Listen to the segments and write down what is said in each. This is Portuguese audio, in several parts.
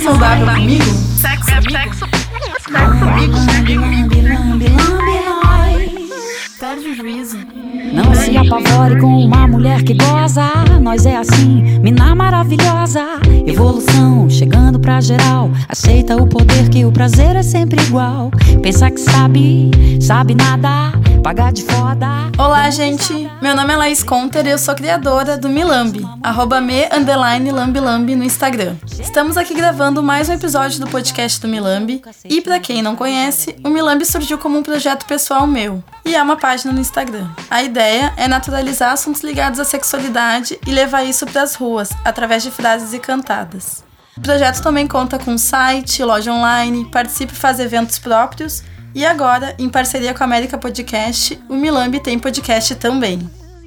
saudável comigo? Sexo, sexo, sexo comigo. Perde o juízo. Não se apavore com uma mulher que goza. Nós é assim, mina maravilhosa. Evolução chegando pra geral. Aceita o poder que o prazer é sempre igual. Pensa que sabe, sabe nada. Pagar de foda. Olá, gente. Meu nome é Laís Conter e eu sou criadora do Milambi, arroba me underline lambilambi no Instagram. Estamos aqui gravando mais um episódio do podcast do Milambi. E para quem não conhece, o Milambi surgiu como um projeto pessoal meu e é uma página no Instagram. A ideia é naturalizar assuntos ligados à sexualidade e levar isso para as ruas, através de frases e cantadas. O projeto também conta com site, loja online, participa e faz eventos próprios e agora, em parceria com a América Podcast, o Milambi tem podcast também.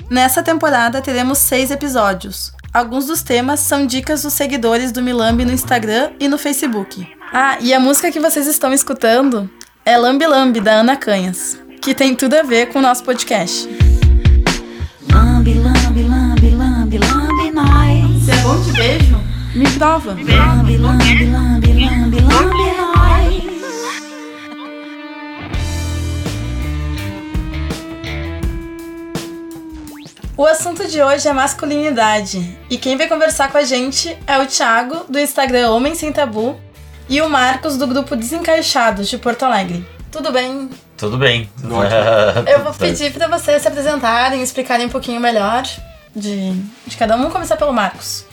Nessa temporada teremos seis episódios. Alguns dos temas são dicas dos seguidores do Milambi no Instagram e no Facebook. Ah, e a música que vocês estão escutando é Lambi Lambi, da Ana Canhas, que tem tudo a ver com o nosso podcast. Lambe, lambe, lambe, lambe, lambe nós. Se é bom de beijo, me prova. Lambe, lambe, lambe, lambe, lambe nós. O assunto de hoje é masculinidade. E quem vai conversar com a gente é o Thiago, do Instagram Homem Sem Tabu, e o Marcos, do grupo Desencaixados, de Porto Alegre. Tudo bem? Tudo bem. Eu vou pedir para vocês se apresentarem, explicarem um pouquinho melhor de, de cada um. Vamos começar pelo Marcos.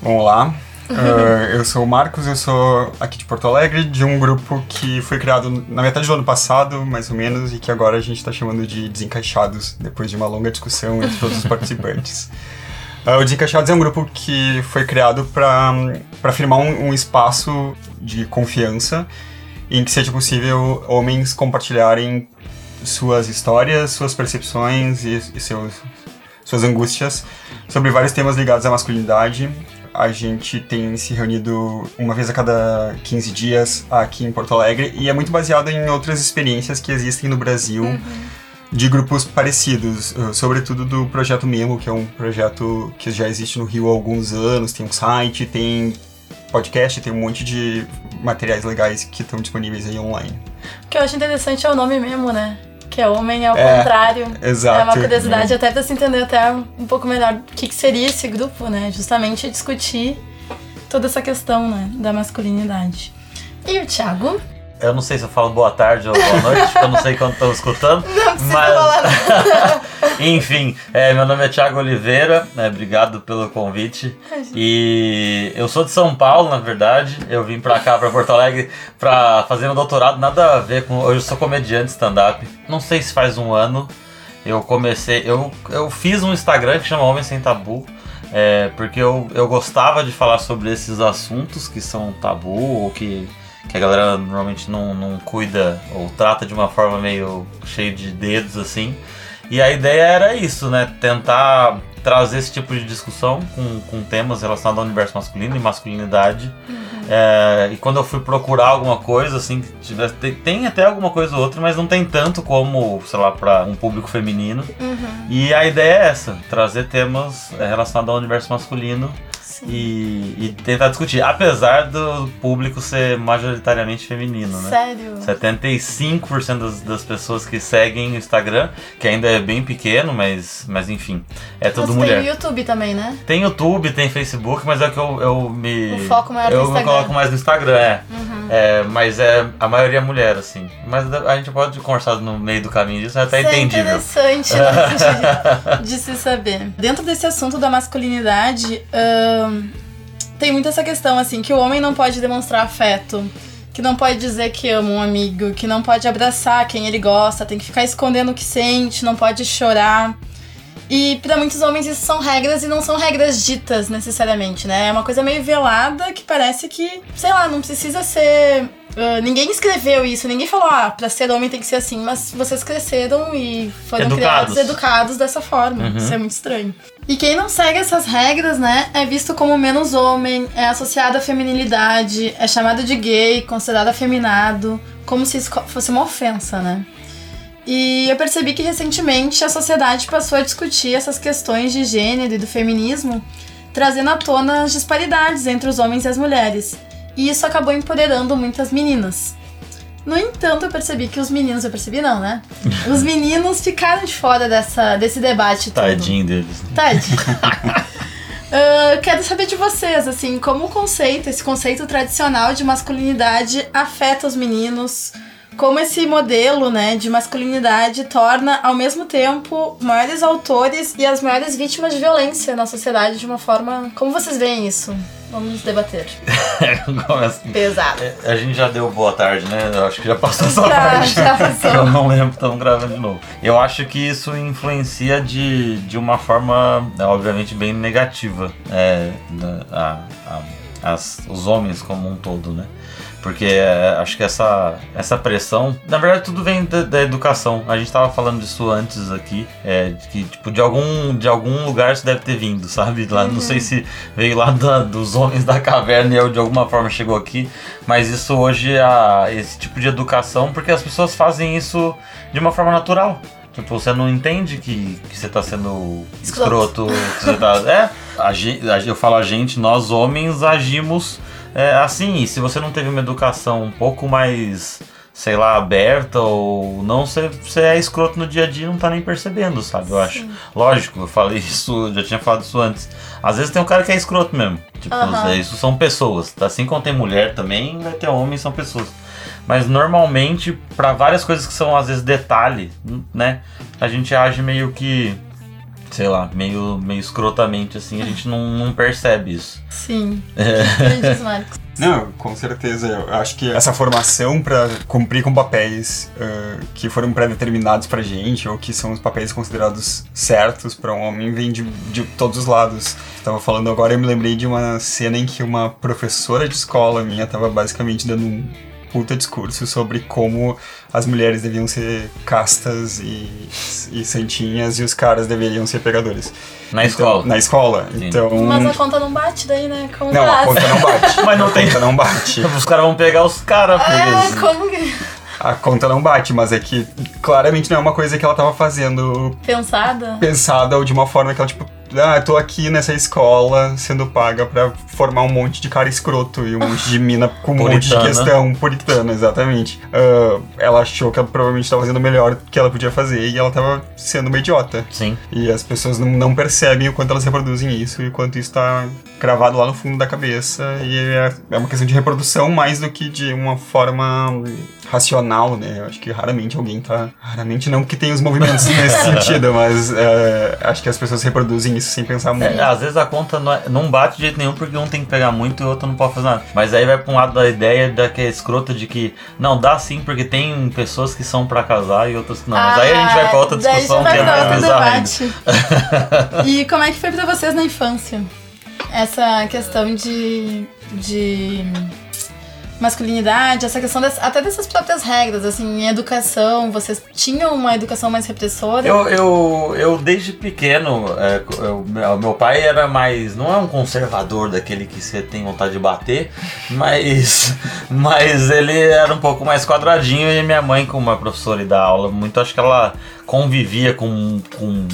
Vamos lá. Uh, eu sou o Marcos, eu sou aqui de Porto Alegre, de um grupo que foi criado na metade do ano passado, mais ou menos, e que agora a gente está chamando de Desencaixados, depois de uma longa discussão entre todos os participantes. Uh, o Desencaixados é um grupo que foi criado para firmar um, um espaço de confiança em que seja possível homens compartilharem suas histórias, suas percepções e, e seus, suas angústias sobre vários temas ligados à masculinidade. A gente tem se reunido uma vez a cada 15 dias aqui em Porto Alegre e é muito baseado em outras experiências que existem no Brasil. Uhum. De grupos parecidos, uh, sobretudo do Projeto Memo, que é um projeto que já existe no Rio há alguns anos, tem um site, tem podcast, tem um monte de materiais legais que estão disponíveis aí online. O que eu acho interessante é o nome mesmo, né? Que é homem ao É, contrário. exato. É uma curiosidade até pra se entender até um pouco melhor o que, que seria esse grupo, né? Justamente discutir toda essa questão, né? Da masculinidade. E o Thiago? Eu não sei se eu falo boa tarde ou boa noite, porque eu não sei quando estão escutando. Não precisa mas... falar Enfim, é, meu nome é Thiago Oliveira, né, obrigado pelo convite. E eu sou de São Paulo, na verdade. Eu vim pra cá, pra Porto Alegre, pra fazer um doutorado, nada a ver com. Hoje eu sou comediante stand-up. Não sei se faz um ano. Eu comecei. Eu, eu fiz um Instagram que chama Homem Sem Tabu. É, porque eu, eu gostava de falar sobre esses assuntos que são tabu ou que, que a galera normalmente não, não cuida ou trata de uma forma meio cheia de dedos assim. E a ideia era isso, né? Tentar trazer esse tipo de discussão com, com temas relacionados ao universo masculino e masculinidade. É, e quando eu fui procurar alguma coisa, assim, que tivesse, tem, tem até alguma coisa ou outra, mas não tem tanto como, sei lá, para um público feminino. E a ideia é essa: trazer temas é, relacionados ao universo masculino e, e tentar discutir. Apesar do público ser majoritariamente feminino, né? Sério? 75% das, das pessoas que seguem o Instagram, que ainda é bem pequeno, mas, mas enfim, é tudo Você mulher. tem o YouTube também, né? Tem YouTube, tem Facebook, mas é que eu, eu me. O foco maior Eu me coloco mais no Instagram, é. Uhum. É, Mas é a maioria é mulher, assim. Mas a gente pode conversar no meio do caminho disso, é até Isso entendível. É interessante né, de, de se saber. Dentro desse assunto da masculinidade, tem muito essa questão, assim, que o homem não pode demonstrar afeto, que não pode dizer que ama um amigo, que não pode abraçar quem ele gosta, tem que ficar escondendo o que sente, não pode chorar. E pra muitos homens isso são regras e não são regras ditas necessariamente, né? É uma coisa meio velada que parece que, sei lá, não precisa ser. Ah, ninguém escreveu isso, ninguém falou, ah, pra ser homem tem que ser assim, mas vocês cresceram e foram Educados. criados educados dessa forma. Isso é muito estranho. E quem não segue essas regras, né, é visto como menos homem, é associado à feminilidade, é chamado de gay, considerado afeminado, como se isso fosse uma ofensa, né? E eu percebi que recentemente a sociedade passou a discutir essas questões de gênero e do feminismo trazendo à tona as disparidades entre os homens e as mulheres. E isso acabou empoderando muitas meninas. No entanto, eu percebi que os meninos, eu percebi não, né? Os meninos ficaram de fora dessa, desse debate todo. Tadinho deles. Tadinho. Uh, quero saber de vocês, assim, como o conceito, esse conceito tradicional de masculinidade afeta os meninos, como esse modelo, né, de masculinidade torna, ao mesmo tempo, maiores autores e as maiores vítimas de violência na sociedade de uma forma... Como vocês veem isso? Vamos debater. Começa- Pesado. A gente já deu boa tarde, né? Eu acho que já passou essa Já, parte. já passou. Eu não lembro, estamos gravando de novo. Eu acho que isso influencia de, de uma forma, é, obviamente, bem negativa é, a- a- as- os homens como um todo, né? Porque é, acho que essa, essa pressão, na verdade, tudo vem da, da educação. A gente tava falando disso antes aqui, é, de que tipo de algum de algum lugar isso deve ter vindo, sabe? Lá, Não sei se veio lá da- dos homens da caverna e de alguma forma chegou aqui, mas isso hoje a esse tipo de educação, porque as pessoas fazem isso de uma forma natural. Tipo, você não entende que, que você tá sendo Escroto. escroto, que você tá. É, a- eu falo a gente, nós homens agimos é, assim, se você não teve uma educação um pouco mais, sei lá, aberta ou não, você, você é escroto no dia a dia e não tá nem percebendo, sabe? Eu acho. Lógico, eu falei isso, já tinha falado isso antes. Às vezes tem um cara que é escroto mesmo. Tipo, Aham. isso são pessoas. Assim como tem mulher também, vai ter homem, são pessoas. Mas normalmente, pra várias coisas que são às vezes detalhe, né? A gente age meio que, sei lá, meio, meio escrotamente assim, a gente não, não percebe isso. Sim. É. Marcos. Não, com certeza. Eu acho que essa formação pra cumprir com papéis ah, que foram pré-determinados pra gente, ou que são os papéis considerados certos pra um homem, vem de, de todos os lados. Tava falando agora, eu me lembrei de uma cena em que uma professora de escola minha tava basicamente dando um puta discurso sobre como as mulheres deviam ser castas e, e santinhas e os caras deveriam ser pegadores. Na Então, escola. Na escola. Sim. Então. Mas a conta não bate daí, né? Como Não, a conta não bate. Mas não a tem- conta não bate. Os caras vão pegar os caras, É, como que... A conta não bate, mas é que claramente não é uma coisa que ela tava fazendo Pensada? pensada ou de uma forma que ela, tipo, ah, tô aqui nessa escola sendo paga pra formar um monte de cara escroto e um monte de mina com um monte de questão puritana, exatamente. Ah, ela achou que ela provavelmente tava fazendo o melhor que ela podia fazer e ela tava sendo uma idiota. Sim. E as pessoas não, não percebem o quanto elas reproduzem isso e o quanto isso tá cravado lá no fundo da cabeça. E é, é uma questão de reprodução mais do que de uma forma racional, né? Eu acho que raramente alguém tá. Raramente não que tem os movimentos nesse sentido, mas é, acho que as pessoas reproduzem isso sem pensar muito. É, às vezes a conta não, é- não bate de jeito nenhum porque um tem que pegar muito e o outro não pode fazer nada. Mas aí vai pra um lado da ideia da que é escrota de que não dá sim porque tem pessoas que são pra casar e outras que não. Mas aí a gente vai pra outra Ah, discussão que é mais debate. e como é que foi pra vocês na infância? Essa questão de. de masculinidade, essa questão das- até dessas próprias regras, assim, em educação, vocês tinham uma educação mais repressora? Eu, eu, eu desde pequeno, é, eu- meu pai era mais. Não é um conservador daquele que você tem vontade de bater, mas, mas ele era um pouco mais quadradinho e minha mãe, como uma professora e dá aula muito, acho que ela convivia com, com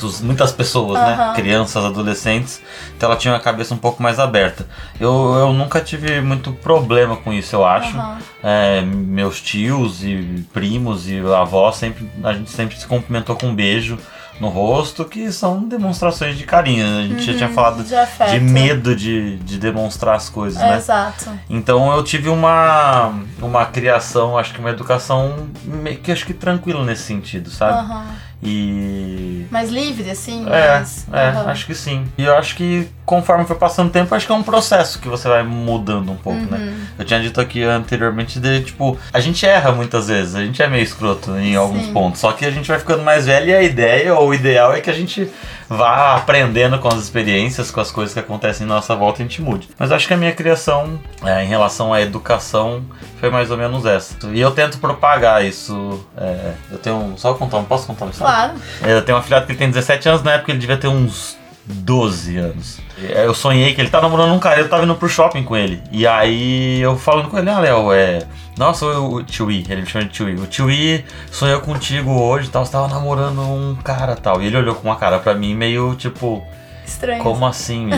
muitos, muitas pessoas, né? Aham. Crianças, adolescentes, então ela tinha a cabeça um pouco mais aberta. Eu, eu nunca tive muito problema com isso, eu acho. Aham. É, meus tios e primos e avós sempre a gente sempre se cumprimentou com um beijo no rosto, que são demonstrações de carinho. né? A gente já tinha falado de de medo de, de demonstrar as coisas, É, né? Exato. Então eu tive uma, uma criação, acho que uma educação meio que acho que tranquila nesse sentido, sabe? Aham. E Mais livre, assim? é, mais... é, aham. acho que sim. E eu acho que conforme foi passando o tempo, acho que é um processo que você vai mudando um pouco, Uhum. né? Eu tinha dito aqui anteriormente de, tipo, a gente erra muitas vezes, a gente é meio escroto em alguns Sim. pontos, só que a gente vai ficando mais velho e a ideia ou o ideal é que a gente vá aprendendo com as experiências, com as coisas que acontecem em nossa volta e a gente mude. Mas acho que a minha criação é, em relação à educação foi mais ou menos essa. E eu tento propagar isso. é, eu tenho um. Só contar, um, posso contar uma história? Claro. Eu tenho um afilhado que ele tem 17 anos, na época ele devia ter uns 12 anos. Eu sonhei que ele tá namorando um cara, eu tava indo pro shopping com ele. E aí eu falando com ele, ah, Léo, é. Nossa, o o Tiwi, ele me chama de Tiwi. O Tiwi sonhou contigo hoje e tal, você tava namorando um cara tal. E ele olhou com uma cara pra mim meio tipo. Estranho. Como assim?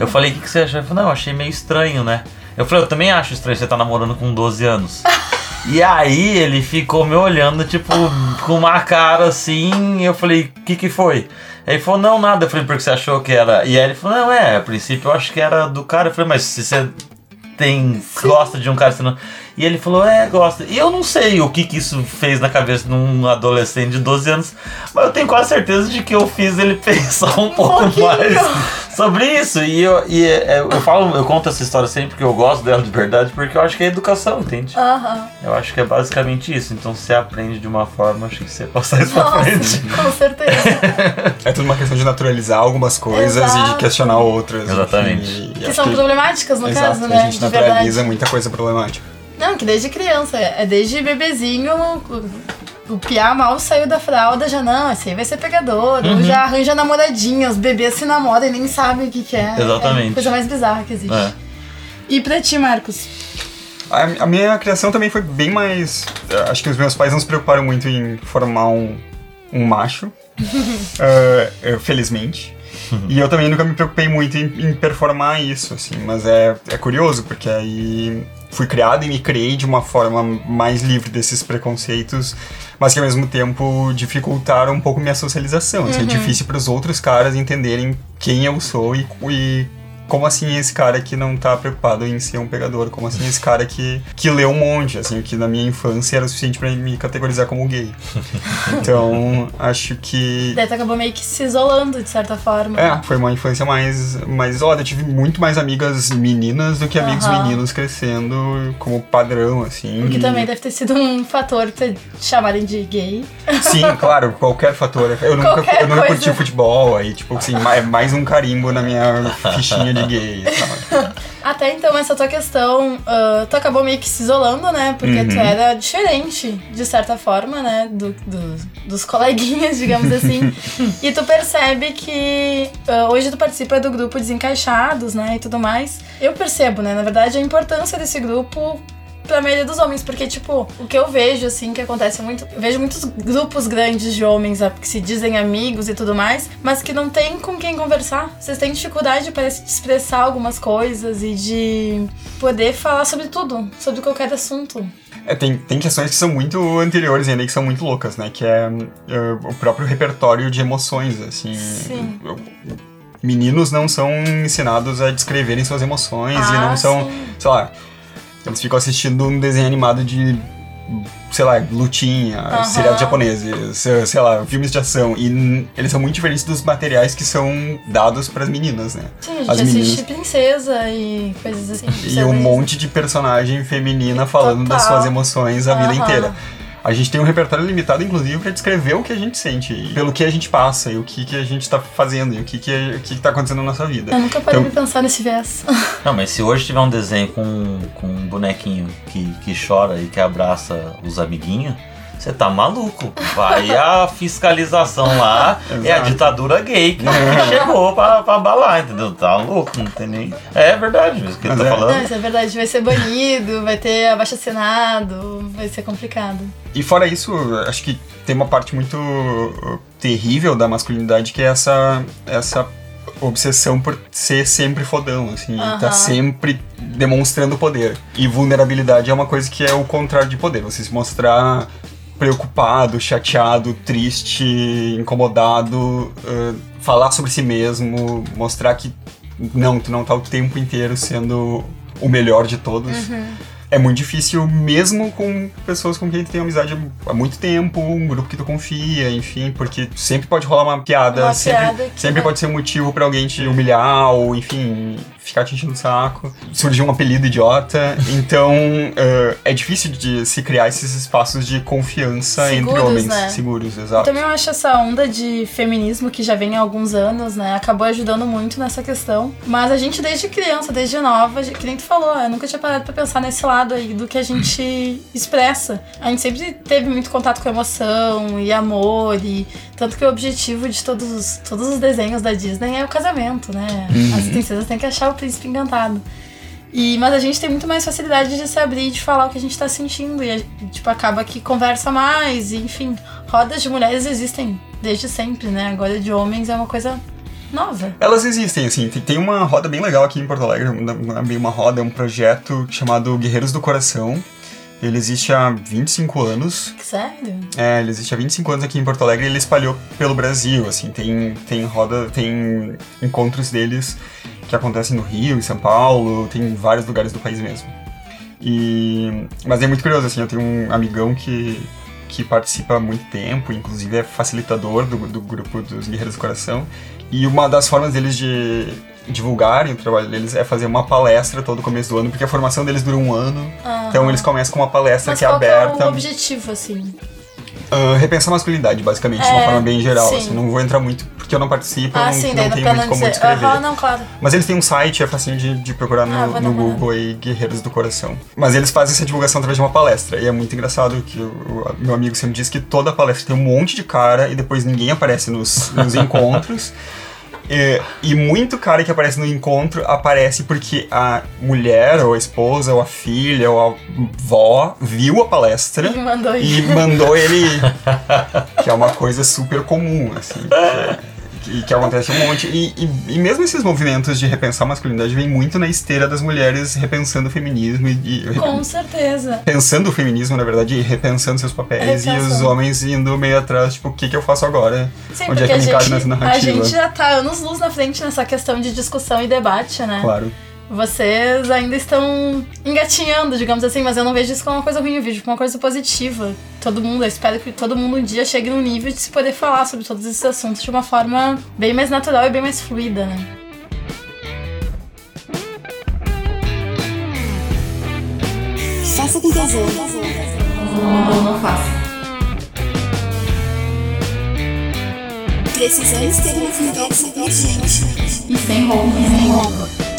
Eu falei, o que, que você achou? Ele falou, não, eu achei meio estranho, né? Eu falei, eu também acho estranho você tá namorando com 12 anos. E aí ele ficou me olhando, tipo, com uma cara assim, e eu falei, o que que foi? Aí ele falou, não, nada. Eu falei, porque você achou que era. E aí ele falou, não, é, a princípio eu acho que era do cara. Eu falei, mas se você tem. gosta de um cara, você não. E ele falou, é, gosta. E eu não sei o que, que isso fez na cabeça de um adolescente de 12 anos, mas eu tenho quase certeza de que eu fiz ele pensar um pouco pouquinho. mais sobre isso. E, eu, e é, eu falo, eu conto essa história sempre que eu gosto dela de verdade, porque eu acho que é educação, entende? Eu acho que é basicamente isso. Então você aprende de uma forma, acho que você passar isso pra Nossa, frente. com certeza. É tudo uma questão de naturalizar algumas coisas e Exato. de questionar outras. enfim, Exatamente. e que são problemáticas, no Exato, caso, a né? gente de naturaliza verdade. muita coisa problemática. Não, que desde criança, é desde bebezinho, o, o piá mal saiu da fralda, já não, esse aí vai ser pegador, Uhum. ou já arranja namoradinha, os bebês se namoram e nem sabem o que, que é. Exatamente. É a coisa mais bizarra que existe. É. E pra ti, Marcos? A, a minha criação também foi bem mais. eh, Acho que os meus pais não se preocuparam muito em formar um, um macho. eh, felizmente. E eu também nunca me preocupei muito em, em performar isso, assim. Mas é, é curioso, porque aí fui criado e me criei de uma forma mais livre desses preconceitos, mas que ao mesmo tempo dificultaram um pouco minha socialização. Assim, É difícil para os outros caras entenderem quem eu sou e, e como assim esse cara que não tá preocupado em ser um pegador? Como assim esse cara que, que lê um monte, assim, que na minha infância era o suficiente pra me categorizar como gay. Então, acho que. Daí tu acabou meio que se isolando, de certa forma. É, foi uma infância mais, mais isolada. Eu tive muito mais amigas meninas do que amigos Aham. meninos crescendo como padrão, assim. O que e- também deve ter sido um fator pra te chamarem de gay. Sim, claro, qualquer fator. Eu nunca, eu nunca curti futebol, aí, tipo assim, ma- é mais um carimbo na minha fichinha de sabe? Até então, essa tua questão, ah, tu acabou meio que se isolando, né? Porque tu Uhum. era diferente, de certa forma, né? Do, do- dos coleguinhas, digamos assim. e tu percebe que ah, hoje tu participa do grupo Desencaixados, né? E tudo mais. Eu percebo, né? Na verdade, a importância desse grupo pra maioria dos homens, porque, tipo, o que eu vejo, assim, que acontece muito. Eu vejo muitos grupos grandes de homens ah, que se dizem amigos e tudo mais, mas que não tem com quem conversar. Vocês têm dificuldade, parece, de expressar algumas coisas e de poder falar sobre tudo, sobre qualquer assunto. É, tem, tem questões que são muito anteriores ainda, que são muito loucas, né? Que é eh, o próprio repertório de emoções, assim. Sim. Eu- Meninos não são ensinados a descreverem suas emoções e Ah, não são, sim. sei lá, eles ficam assistindo um desenho animado de, sei lá, lutinha, Aham. seriados japoneses, sei lá, filmes de ação. E eles são muito diferentes dos materiais que são dados para as meninas, né? Sim, a gente As assiste meninas- princesa e coisas assim. E um monte de personagem feminina falando das Total. suas emoções a vida Aham. inteira. A gente tem um repertório limitado, inclusive, pra descrever o que a gente sente, e pelo que a gente passa, e o que, que a gente tá fazendo, e o que, que, o que, que tá acontecendo na nossa vida. Eu nunca parei Então- de pensar nesse viés. Não, mas se hoje tiver um desenho com, com um bonequinho que, que chora e que abraça os amiguinhos, você tá maluco. Vai a fiscalização lá, é a ditadura gay que chegou pra, pra abalar, entendeu? Tá louco, não tem nem. É verdade, isso que ele tá é. Não, falando. isso é verdade. Vai ser banido, vai ter abaixo assinado, vai ser complicado. E fora isso, acho que tem uma parte muito uh, terrível da masculinidade que é essa, essa obsessão por ser sempre fodão, assim, tá sempre demonstrando poder. E vulnerabilidade é uma coisa que é o contrário de poder, você se mostrar preocupado, chateado, triste, incomodado, uh, falar sobre si mesmo, mostrar que não, tu não tá o tempo inteiro sendo o melhor de todos. É muito difícil, mesmo com pessoas com quem tu tem amizade há muito tempo, um grupo que tu confia, enfim, porque sempre pode rolar uma piada, Uma sempre, piada sempre vai- pode ser um motivo pra alguém te humilhar, ou enfim, ficar te enchendo o saco, surgir um apelido idiota. Então, eh, é difícil de se criar esses espaços de confiança entre Seguros, homens né? seguros, exato. Também eu acho essa onda de feminismo que já vem há alguns anos, né? Acabou ajudando muito nessa questão. Mas a gente, desde criança, desde nova, que nem tu falou, eu nunca tinha parado pra pensar nesse lado aí do que a gente expressa. A gente sempre teve muito contato com emoção e amor, e tanto que o objetivo de todos os, todos os desenhos da Disney é o casamento, né? As princesas têm que achar o príncipe encantado. E, mas a gente tem muito mais facilidade de se abrir e de falar o que a gente tá sentindo. E, a- tipo, acaba que conversa mais. E, enfim, rodas de mulheres existem desde sempre, né? Agora de homens é uma coisa nova? Elas existem, assim. Tem, uma roda bem legal aqui em Porto Alegre. Bem uma roda, é um projeto chamado Guerreiros do Coração. Ele existe há 25 anos. Sério? É, ele existe há 25 anos aqui em Porto Alegre e ele espalhou pelo Brasil, assim. Tem, tem roda, tem encontros deles que acontecem no Rio, em São Paulo, tem em vários lugares do país mesmo. E... Mas é muito curioso, assim, eu tenho um amigão que, que participa há muito tempo, inclusive é facilitador do, do grupo dos Guerreiros do Coração. E uma das formas deles de divulgarem o trabalho deles é fazer uma palestra todo começo do ano, porque a formação deles dura um ano. Aham. Então eles começam com uma palestra Mas que é qual aberta. que é o objetivo, assim? Ah, repensar a masculinidade, basicamente, de uma É, forma bem geral. sim. Assim, não vou entrar muito porque eu não participo, Ah, não, sim, não tenho muito não como descrever. Aham, não, claro. Mas eles têm um site, é facinho de, de procurar no, Ah, no. Google aí, Guerreiros do Coração. Mas eles fazem essa divulgação através de uma palestra. E é muito engraçado que o, o meu amigo sempre diz que toda palestra tem um monte de cara e depois ninguém aparece nos, nos encontros. E, e muito cara que aparece no encontro aparece porque a mulher, ou a esposa, ou a filha, ou a vó viu a palestra Me mandou e isso. mandou ele ir. que é uma coisa super comum, assim. Que, que acontece um monte. E, e, e mesmo esses movimentos de repensar a masculinidade vem muito na esteira das mulheres repensando o feminismo e, e Com certeza. pensando o feminismo, na verdade, e repensando seus papéis, e os homens indo meio atrás, tipo, o que, que eu faço agora? Sim, Onde é que a eu me gente, nessa a narrativa? gente já tá anos luz na frente nessa questão de discussão e debate, né? Claro. Vocês ainda estão engatinhando, digamos assim, mas eu não vejo isso como uma coisa ruim, eu vejo como uma coisa positiva. Todo mundo, eu espero que todo mundo um dia chegue num nível de se poder falar sobre todos esses assuntos de uma forma bem mais natural e bem mais fluida, né? Faça com tesão. Ou não faço. Precisamos ter uma conversa urgente. E sem roupa. Sem roupa.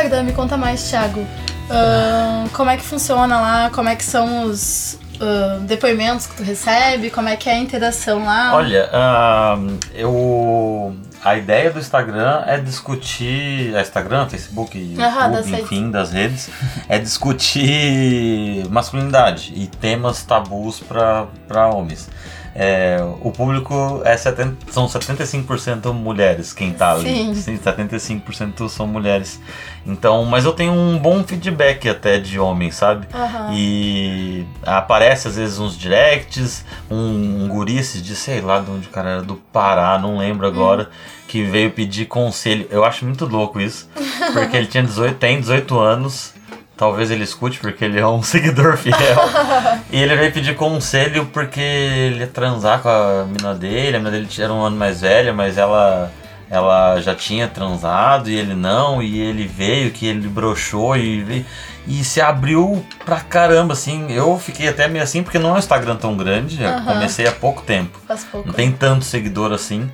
Instagram, me conta mais, Thiago. Ahn, como é que funciona lá? Como é que são os ahn, depoimentos que tu recebe? Como é que é a interação lá? Olha, ah, eu. A ideia do Instagram é discutir. É Instagram, Facebook, YouTube, enfim, das redes. É discutir masculinidade e temas tabus para homens. É, o público é 70, são 75% mulheres quem tá ali. Sim. Sim, 75% são mulheres. Então, mas eu tenho um bom feedback até de homens, sabe? Aham. E aparece às vezes uns directs, um, um guri esses de sei lá de onde o cara era, do Pará, não lembro agora, que veio pedir conselho. Eu acho muito louco isso, porque ele tinha 18, tem 18 anos. Talvez ele escute porque ele é um seguidor fiel. e ele veio pedir conselho porque ele ia transar com a mina dele. A mina dele era um ano mais velha, mas ela ela já tinha transado e ele não. E ele veio que ele broxou e, e se abriu pra caramba, assim. Eu fiquei até meio assim porque não é um Instagram tão grande. Eu Aham. comecei há pouco tempo. Faz pouco. Não tem tanto seguidor assim.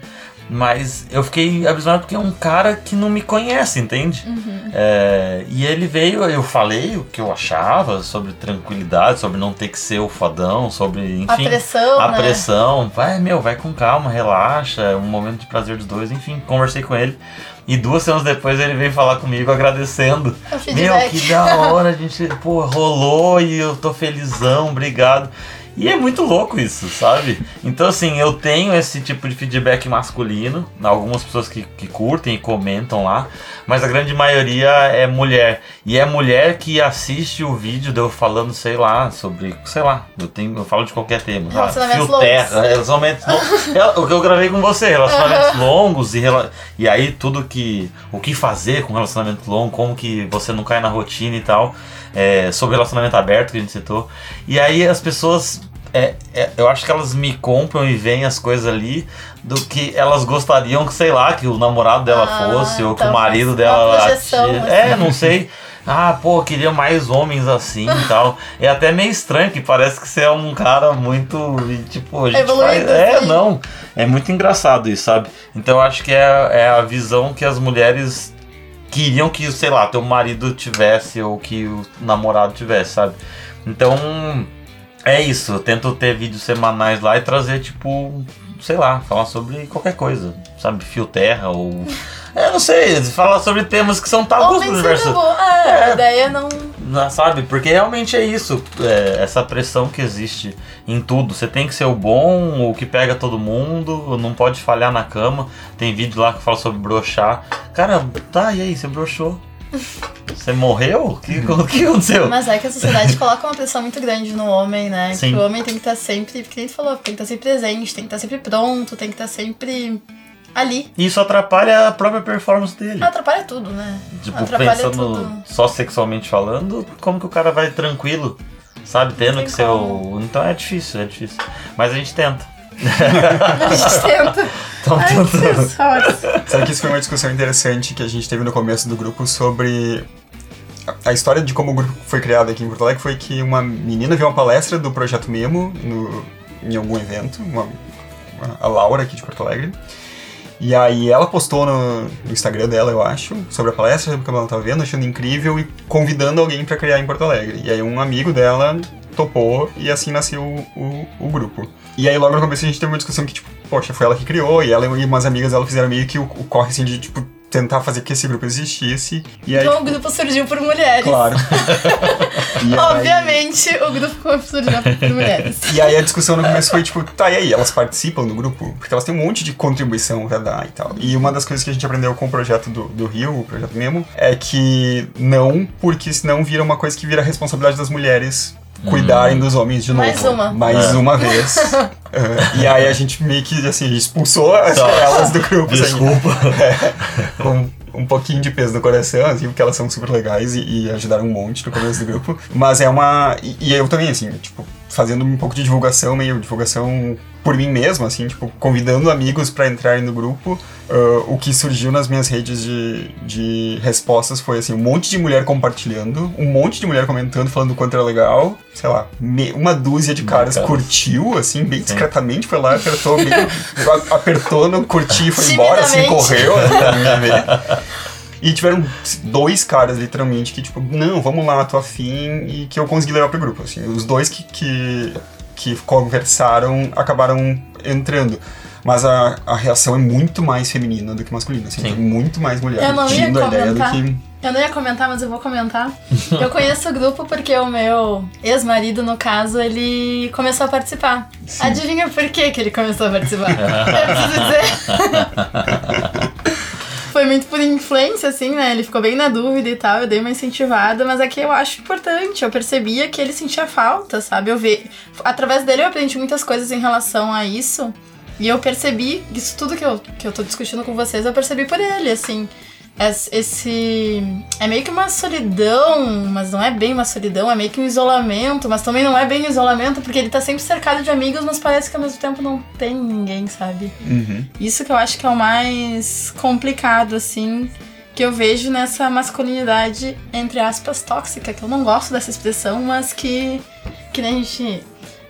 Mas eu fiquei abismado porque é um cara que não me conhece, entende? Uhum. É, e ele veio, eu falei o que eu achava sobre tranquilidade, sobre não ter que ser o fodão, sobre, enfim. A pressão, a né? pressão. Vai, meu, vai com calma, relaxa, é um momento de prazer dos dois, enfim, conversei com ele. E duas semanas depois ele veio falar comigo agradecendo. Meu, que da hora, a gente, pô, rolou e eu tô felizão, obrigado. E é muito louco isso, sabe? Então, assim, eu tenho esse tipo de feedback masculino, algumas pessoas que, que curtem e comentam lá, mas a grande maioria é mulher. E é mulher que assiste o vídeo de eu falando, sei lá, sobre, sei lá, eu, tenho, eu falo de qualquer tema. Relacionamentos fio terra, relacionamentos longos. É o que eu gravei com você, relacionamentos longos e, rela- e aí tudo que. O que fazer com relacionamento longo, como que você não cai na rotina e tal. É, sobre relacionamento aberto que a gente citou. E aí as pessoas. é, é, eu acho que elas me compram e veem as coisas ali do que elas gostariam que, sei lá, que o namorado dela Ah, fosse, ou que então o marido dela. projeção, assim. É, não sei. Ah, pô, queria mais homens assim e tal. É até meio estranho que parece que você é um cara muito. Tipo, a gente Evoluído, faz. É, assim. não. É muito engraçado isso, sabe? Então eu acho que é, é a visão que as mulheres queriam que, sei lá, teu marido tivesse ou que o namorado tivesse, sabe? Então. É isso, eu tento ter vídeos semanais lá e trazer, tipo, sei lá, falar sobre qualquer coisa, sabe? Fio terra ou. É, não sei, falar sobre temas que são tabus no universo. É, É. a ideia não. Não, sabe? Porque realmente é isso, é, essa pressão que existe em tudo. Você tem que ser o bom, o que pega todo mundo, não pode falhar na cama. Tem vídeo lá que fala sobre brochar. Cara, tá, e aí, você broxou? Você morreu? O que, o que aconteceu? Mas é que a sociedade coloca uma pressão muito grande no homem, né? Sim. Que o homem tem que estar sempre, porque ele falou, tem que estar sempre presente, tem que estar sempre pronto, tem que estar sempre ali. E isso atrapalha a própria performance dele. Atrapalha tudo, né? Tipo, Atrapalha pensando tudo. só sexualmente falando, como que o cara vai tranquilo, sabe? Tendo que ser como. o. Então é difícil, é difícil. Mas a gente tenta. A gente tenta. Então, Ai, tentando. Sabe que isso foi uma discussão interessante que a gente teve no começo do grupo sobre. A a história de como o grupo foi criado aqui em Porto Alegre foi que uma menina viu uma palestra do Projeto Memo no, em algum evento, uma, uma- a Laura aqui de Porto Alegre. E aí ela postou no, Instagram dela, eu acho, sobre a palestra, sobre o que ela tava vendo, achando incrível e convidando alguém pra criar em Porto Alegre. E aí um amigo dela topou e assim nasceu o, o, o grupo. E aí logo no começo a gente teve uma discussão que, tipo, poxa, foi ela que criou, e ela e umas amigas dela fizeram meio que o, o corre assim de, tipo, tentar fazer que esse grupo existisse. E aí, Então o tipo, grupo surgiu por mulheres. claro. Aí- Obviamente, o grupo surgiu por mulheres. E aí a discussão no começo foi tipo, tá, e aí, elas participam do grupo? Porque elas têm um monte de contribuição pra dar e tal. E uma das coisas que a gente aprendeu com o projeto do, do Rio, o projeto Memo, é que não, porque senão vira uma coisa que vira responsabilidade das mulheres cuidarem dos homens de novo. Mais uma. Mais É. uma vez. Ah, e aí a gente meio que, assim, expulsou as- Só. elas do grupo. assim, Desculpa. é, com um pouquinho de peso no coração, assim, porque elas são super legais e, e ajudaram um monte no começo do grupo. Mas é uma. E, e eu também, assim, tipo, fazendo um pouco de divulgação, meio divulgação por mim mesmo, assim, tipo, convidando amigos pra entrarem no grupo. Ah, o que surgiu nas minhas redes de, de respostas foi, assim, um monte de mulher compartilhando, um monte de mulher comentando, falando o quanto era legal. Sei lá, me- uma dúzia de caras curtiu, assim, bem discretamente, foi lá, apertou, meio, apertou, não curtiu e foi embora, assim, correu, né, ver. E tiveram dois caras, literalmente, que, tipo, não, vamos lá, tô afim, e que eu consegui levar pro grupo, assim. Os dois que, que, que conversaram acabaram entrando. Mas a, a reação é muito mais feminina do que masculina, assim. Sim. Tem muito mais mulher Eu não ia curtindo a ideia do comentar. que... Eu não ia comentar, mas eu vou comentar. Eu conheço o grupo porque o meu ex-marido, no caso, ele começou a participar. Adivinha por que, que ele começou a participar? eu preciso dizer. Muito por influência, assim, né? Ele ficou bem na dúvida e tal, eu dei uma incentivada, mas que eu acho importante. Eu percebia que ele sentia falta, sabe? Eu vi. Através dele eu aprendi muitas coisas em relação a isso. E eu percebi, isso tudo que eu, que eu tô discutindo com vocês, eu percebi por ele, assim. Es- Esse. É meio que uma solidão, mas não é bem uma solidão, é meio que um isolamento, mas também não é bem um isolamento, porque ele tá sempre cercado de amigos, mas parece que ao mesmo tempo não tem ninguém, sabe? Uhum. Isso que eu acho que é o mais complicado, assim, que eu vejo nessa masculinidade, entre aspas, tóxica, que eu não gosto dessa expressão, mas que, que nem a gente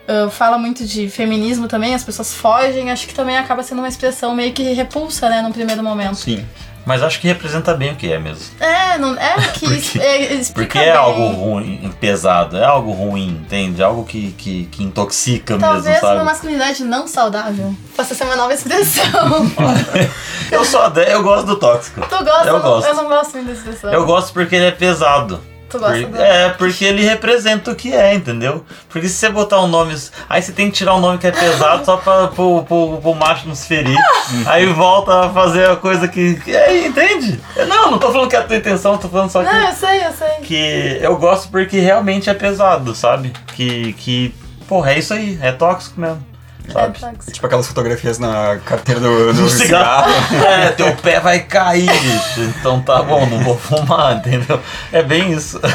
ah, fala muito de feminismo também, as pessoas fogem, acho que também acaba sendo uma expressão meio que repulsa, né, no primeiro momento. Sim. Mas acho que representa bem o que é mesmo. É, não, é que isso, é, Porque é bem. algo ruim, pesado, é algo ruim, entende? Algo que, que, que intoxica Talvez mesmo, uma sabe? masculinidade não saudável possa ser uma nova expressão. Eu sou eu gosto do tóxico. tu gosta? Eu não- gosto. eu não gosto muito dessa expressão. Eu gosto porque ele é pesado. Tu gosta Por- do... É, porque ele representa o que é, entendeu? Porque se você botar um nome. Aí você tem que tirar um nome que é pesado só pra pro, pro, pro macho não se ferir. aí volta a fazer a coisa que. é, entende? Não, não tô falando que é a tua intenção, eu tô falando só que. Não, eu sei, eu sei. que eu gosto porque realmente é pesado, sabe? Que, que porra, é isso aí, é tóxico mesmo, sabe? tóxico. Tipo aquelas fotografias na carteira do, do No cigarro. É, teu pé vai cair, bicho. Então tá bom, não vou fumar, entendeu? É bem isso.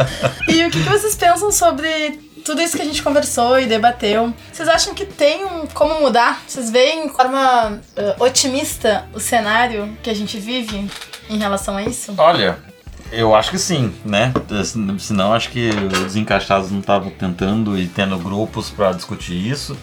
E o que, que vocês pensam sobre tudo isso que a gente conversou e debateu? Vocês acham que tem um, como mudar? Vocês veem de forma eh, otimista o cenário que a gente vive em relação a isso? Olha, eu acho que sim, né? Senão acho que os desencaixados não estavam tentando e tendo grupos pra discutir isso.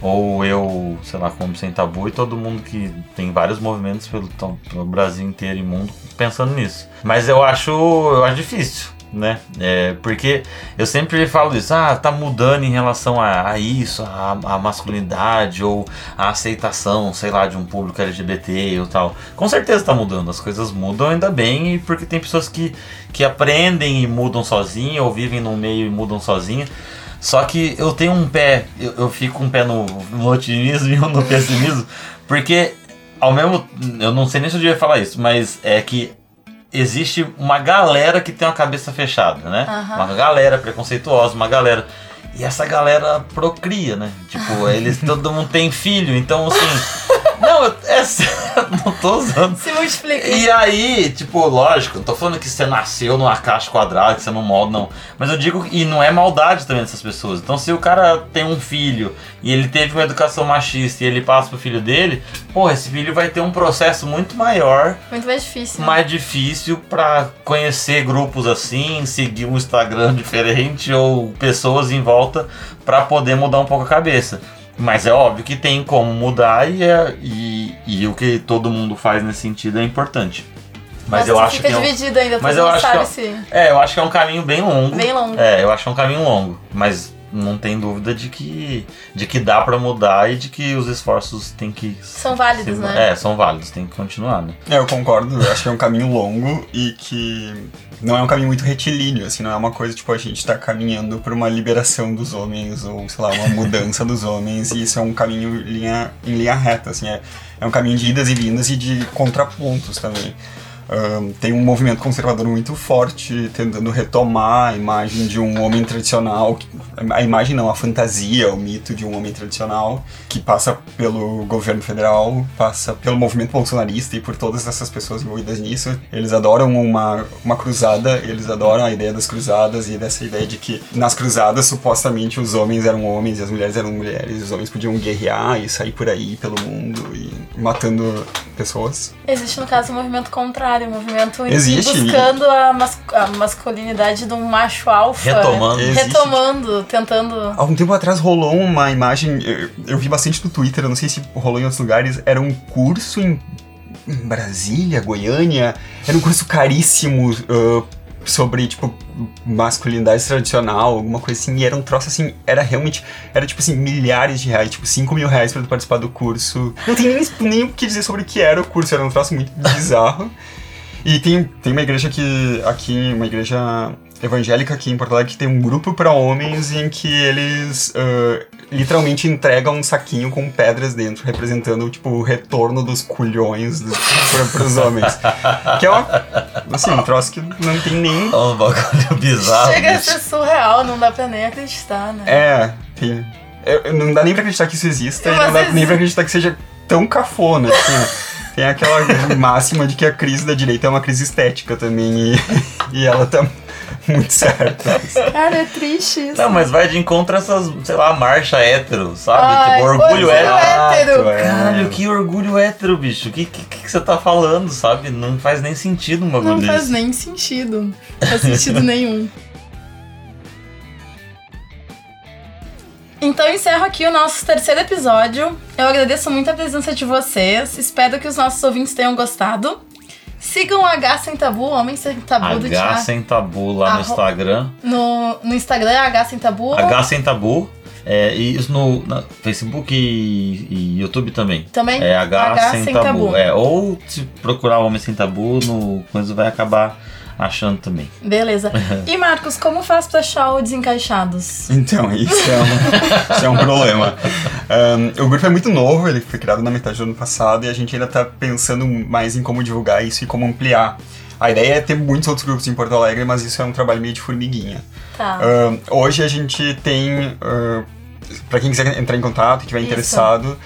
Ou eu, sei lá, como sem tabu e todo mundo que tem vários movimentos pelo, pelo Brasil inteiro e mundo pensando nisso. Mas eu acho, eu acho difícil. Né? É, porque eu sempre falo isso, ah, tá mudando em relação a, a isso, a, a masculinidade ou a aceitação, sei lá, de um público LGBT ou tal. Com certeza tá mudando, as coisas mudam ainda bem, porque tem pessoas que, que aprendem e mudam sozinhas, ou vivem no meio e mudam sozinhas. Só que eu tenho um pé, eu, eu fico um pé no, no otimismo e um no pessimismo, porque ao mesmo. Eu não sei nem se eu devia falar isso, mas é que existe uma galera que tem uma cabeça fechada, né? Aham. Uma galera preconceituosa, uma galera. E essa galera procria, né? Tipo, eles todo mundo tem filho, então assim. Não, eu- é não tô usando. Se multiplica. E aí, tipo, lógico, não tô falando que você nasceu numa caixa quadrada, que você não molda, não. Mas eu digo, e não é maldade também dessas pessoas. Então, se o cara tem um filho e ele teve uma educação machista e ele passa pro filho dele, pô, esse filho vai ter um processo muito maior, Muito mais difícil. né? mais difícil pra conhecer grupos assim, seguir um Instagram diferente ou pessoas em volta pra poder mudar um pouco a cabeça. Mas é óbvio que tem como mudar e, é, e, e o que todo mundo faz nesse sentido é importante. Mas eu acho fica que é um, dividido ainda, mas todo eu mundo acho sabe que se... é, eu acho que é um caminho bem longo. Bem longo. É, eu acho que é um caminho longo, mas não tem dúvida de que de que dá pra mudar e de que os esforços têm que São válidos, se- né? É, são válidos, tem que continuar, né? É, eu concordo, eu acho que é um caminho longo e que não é um caminho muito retilíneo, assim, não é uma coisa tipo a gente tá caminhando por uma liberação dos homens ou, sei lá, uma mudança dos homens e isso é um caminho linha, em linha reta, assim, é, é um caminho de idas e vindas e de contrapontos também. Ahn, tem um movimento conservador muito forte tentando retomar a imagem de um homem tradicional, a imagem não, a fantasia, o mito de um homem tradicional, que passa pelo governo federal, passa pelo movimento bolsonarista e por todas essas pessoas envolvidas nisso. Eles adoram uma, uma cruzada, eles adoram a ideia das cruzadas e dessa ideia de que nas cruzadas supostamente os homens eram homens e as mulheres eram mulheres, os homens podiam guerrear e sair por aí pelo mundo e matando pessoas. Existe, no caso, um movimento contrário, um movimento em- Existe. buscando a, mas- a masculinidade de um macho alfa. Retomando. Existe. Retomando, tentando... Há um tempo atrás rolou uma imagem, eu, eu vi bastante no Twitter, eu não sei se rolou em outros lugares, era um curso em, Brasília, Goiânia, era um curso caríssimo ah, sobre, tipo, masculinidade tradicional, alguma coisa assim, e era um troço assim, era realmente, era tipo assim, milhares de reais, tipo 5 mil reais pra tu participar do curso. Não tem nem, nem o que dizer sobre o que era o curso, era um troço muito bizarro. E tem, tem uma igreja que, aqui, uma igreja evangélica aqui em Porto Alegre, que tem um grupo para homens em que eles ah, literalmente entregam um saquinho com pedras dentro, representando, tipo, o retorno dos culhões dos, pra, pros homens. Que é uma, assim, um troço que não tem nem... É um bagulho bizarro. Chega a bicho. ser surreal, não dá pra nem acreditar, né? É, tem... não dá nem pra acreditar que isso exista, e Mas não dá existe. nem pra acreditar que seja tão cafona, assim. Tem aquela máxima de que a crise da direita é uma crise estética também, e, e ela tá muito certa. Cara, é triste isso. Não, mas vai de encontro a essas, sei lá, marcha hétero, sabe? Ai, tipo, orgulho orgulho hétero. hétero. é. Caralho, que orgulho hétero, bicho. O que, que, que você tá falando, sabe? Não faz nem sentido um bagulho Não faz desse. nem sentido. Não faz sentido nenhum. Então encerro aqui o nosso terceiro episódio. Eu agradeço muito a presença de vocês. Espero que os nossos ouvintes tenham gostado. Sigam H Sem Tabu, Homem Sem Tabu do H sem tabu lá no Instagram. No, no Instagram, H Sem Tabu. H sem tabu. É, e isso no Facebook e, e YouTube também. Também? É H, H sem, sem tabu. tabu. É, ou se procurar Homem Sem Tabu, no coisa vai acabar achando também. Beleza. E Marcos, como faz pra achar o Desencaixados? Então, isso é um, isso é um problema. Ahn, o grupo é muito novo, ele foi criado na metade do ano passado e a gente ainda tá pensando mais em como divulgar isso e como ampliar. A ideia é ter muitos outros grupos em Porto Alegre, mas isso é um trabalho meio de formiguinha. Tá. Hoje a gente tem, uh, para quem quiser entrar em contato, que estiver interessado,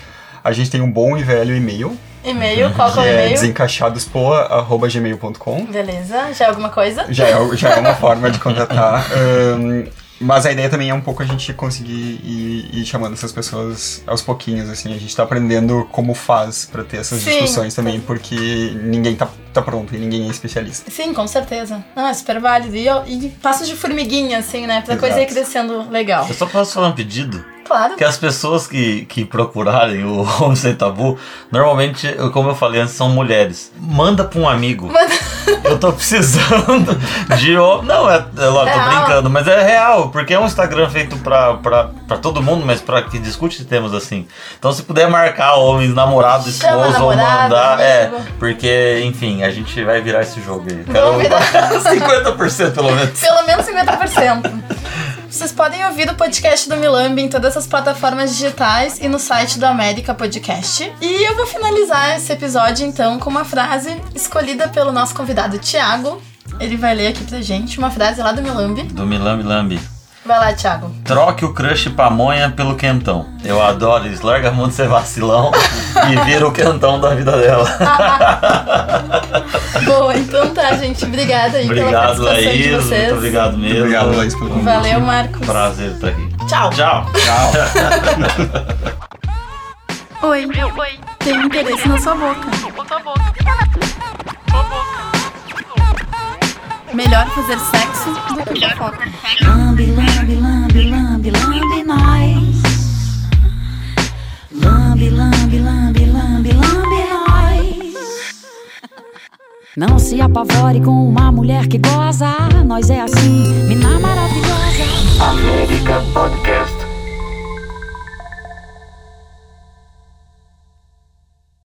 a gente tem um bom e velho e-mail, E-mail, qual que é o é e-mail? desencaixadospoa.gmail.com. Beleza. Já é alguma coisa? Já é, já é uma forma de contatar. Ahn, mas a ideia também é um pouco a gente conseguir ir, ir chamando essas pessoas aos pouquinhos, assim. A gente tá aprendendo como faz pra ter essas Sim. discussões também, porque ninguém tá, tá pronto e ninguém é especialista. Sim, com certeza. Não, é super válido. E, e passos de formiguinha, assim, né? Pra coisa ir Exato. crescendo legal. Eu só posso falar um pedido. Claro. Que as pessoas que, que procurarem o Home Sem Tabu, normalmente, como eu falei antes, são mulheres. Manda pra um amigo. Eu tô precisando de. Não, é, é lógico, tô brincando, mas é real, porque é um Instagram feito pra, pra, pra todo mundo, mas pra que discute temas assim. Então, se puder marcar homens, namorado, Chama esposo, ou mandar. É, amigo. porque, enfim, a gente vai virar esse jogo aí. Vamos virar. 50% pelo menos. Pelo menos 50%. Vocês podem ouvir o podcast do Milambi em todas as plataformas digitais e no site do América Podcast. E eu vou finalizar esse episódio então com uma frase escolhida pelo nosso convidado Thiago. Ele vai ler aqui pra gente uma frase lá do Milambi. Do Milambi Lambi. Vai lá, Thiago. Troque o crush pamonha pelo quentão. Eu adoro isso. Larga a mão de ser vacilão e vira o quentão da vida dela. Boa, então tá, gente. Obrigada aí pela obrigado, participação de Laís. vocês. Muito obrigado mesmo. Obrigado, Laís, pelo convite. Valeu, Marcos. Prazer estar aqui. Tchau. Tchau. Oi. Oi. Tenho interesse na sua boca. Melhor fazer sexo do que fofoca. Lambe, lambe, lambe, lambe, lambe nós. Lambe, lambe, lambe, lambe, lambe nós. Não se apavore com uma mulher que goza. Nós é assim, mina maravilhosa. América Podcast.